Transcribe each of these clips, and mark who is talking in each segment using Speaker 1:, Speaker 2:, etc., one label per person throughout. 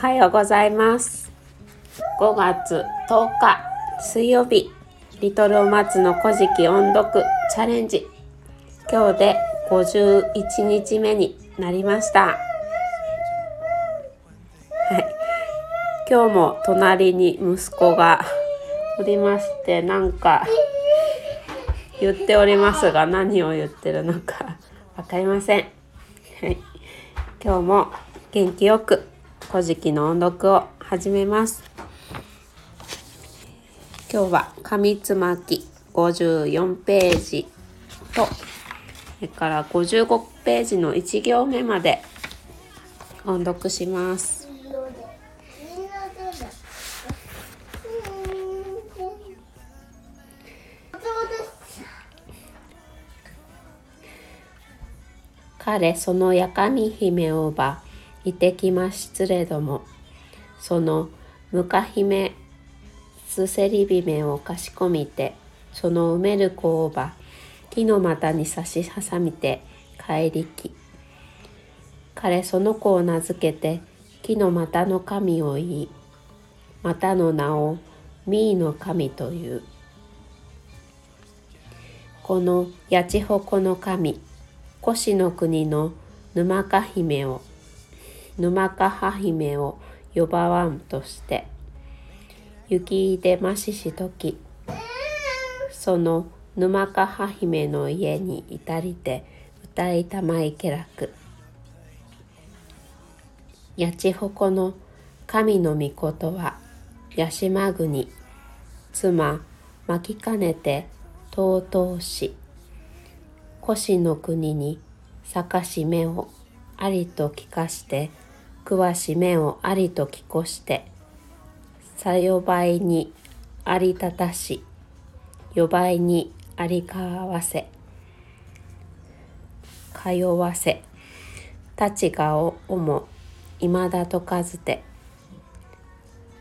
Speaker 1: はようございます。5月10日水曜日リトルお松の古事記音読チャレンジ。今日で51日目になりました。はい。今日も隣に息子がおりましてなんか言っておりますが何を言ってるのか分かりません。はい、今日も元気よく古事記の音読を始めます。今日は紙つまき54ページとそれから55ページの1行目まで音読します。彼そのやかみ姫をばいてきましつれども。そのむか姫すせり姫をかしこみてその埋める子をば木の股に差し挟みて帰りき。彼その子を名付けて木の股の神を言い股の名をミーの神という。この八千穂の神越の国の沼か姫を沼かは姫を呼ばわんとして雪出まししときその沼かは姫の家に至りて歌いたまいけらく。八千穂の神の御事は八島国妻巻きかねて尊し越の国に坂し目をありと聞かしてわし目をありと聞こしてさよばいにありたたしよばいにありかわせかよわせたちがおおもいまだとかずて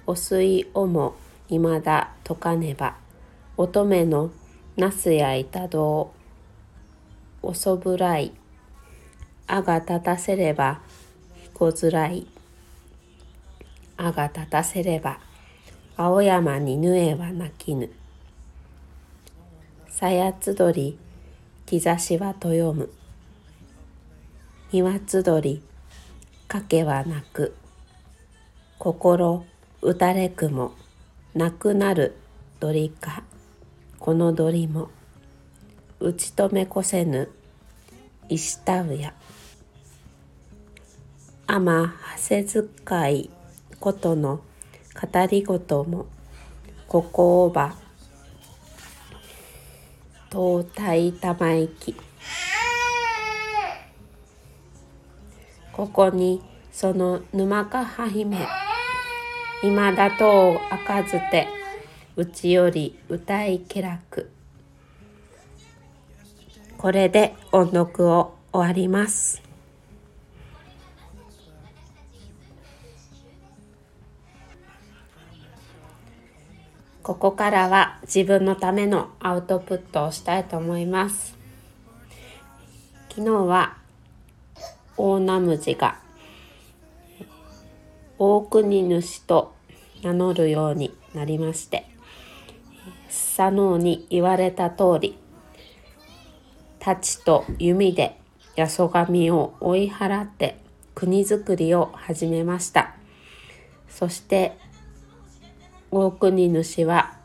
Speaker 1: おすいおもいまだとかねば乙女のなすやいたどうおそぶらいあが立たせればこづらい。あが立たせれば青山にぬえは泣きぬ。さやつどり兆しはとよむ。庭つどりかけは泣く。心打たれくもなくなる鳥か。この鳥も打ち止めこせぬ。石田うや。天はせずかいことの語りごともここをば東大玉行きここにその沼かは姫今だと開かずてうちより歌い気楽これで音読を終わります。ここからは自分のためのアウトプットをしたいと思います。昨日は大ナムジが大国主と名乗るようになりまして佐野に言われた通り太刀と弓で八十神を追い払って国づくりを始めましたそして大国主は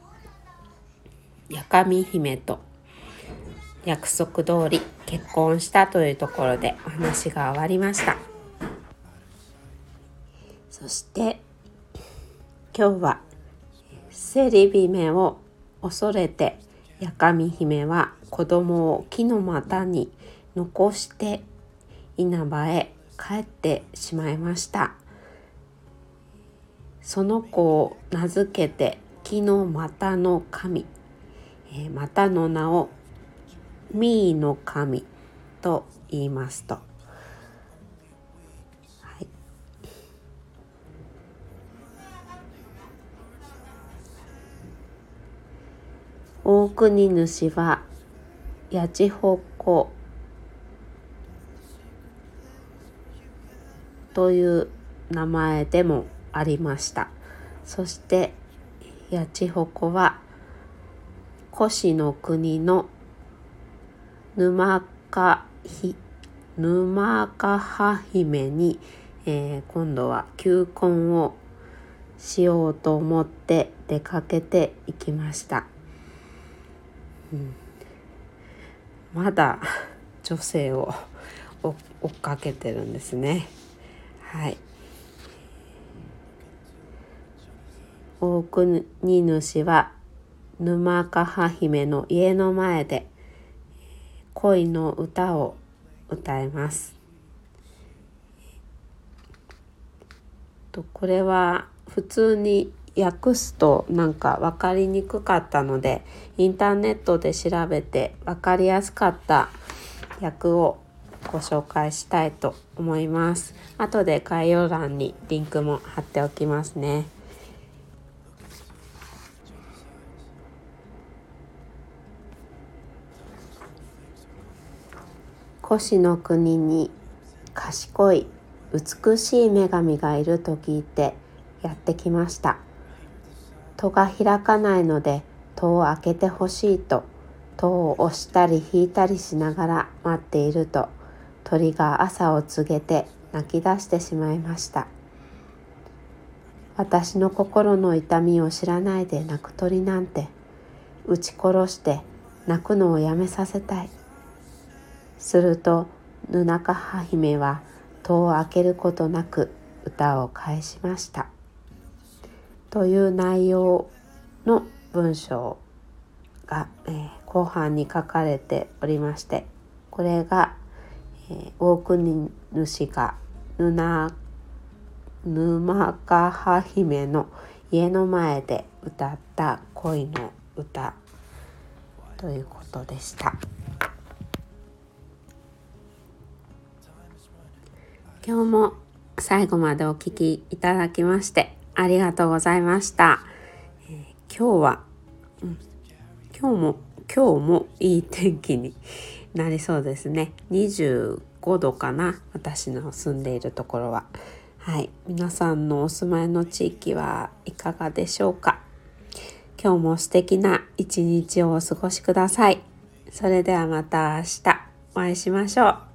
Speaker 1: 八神姫と約束通り結婚したというところでお話が終わりました。そして今日はセリビメを恐れて八神姫は子供を木の股に残して稲葉へ帰ってしまいました。その子を名付けて木の股の神、えー、股の名をミーの神と言いますと。はい。大国主は八千穂湖という名前でもありました。そして八千穂は越の国の沼かひ沼かは姫に、えー、今度は求婚をしようと思って出かけていきました、うん、まだ 女性を追っかけてるんですね。はい。大国主は沼かは姫の家の前で恋の歌を歌います。とこれは普通に訳すとなんか分かりにくかったのでインターネットで調べて分かりやすかった訳をご紹介したいと思います。後で概要欄にリンクも貼っておきますね。越の国に賢い美しい女神がいると聞いてやってきました。戸が開かないので戸を開けてほしいと戸を押したり引いたりしながら待っていると鳥が朝を告げて泣き出してしまいました。私の心の痛みを知らないで泣く鳥なんて撃ち殺して泣くのをやめさせたい。するとヌナカハ姫は戸を開けることなく歌を返しましたという内容の文章が、えー、後半に書かれておりましてこれが、えー、大国主がヌナ沼カハ姫の家の前で歌った恋の歌ということでした。今日も最後までお聴きいただきましてありがとうございました。えー、今日は、うん、今日も今日もいい天気になりそうですね。25度かな私の住んでいるところは。はい、皆さんのお住まいの地域はいかがでしょうか？今日も素敵な一日をお過ごしください。それではまた明日お会いしましょう。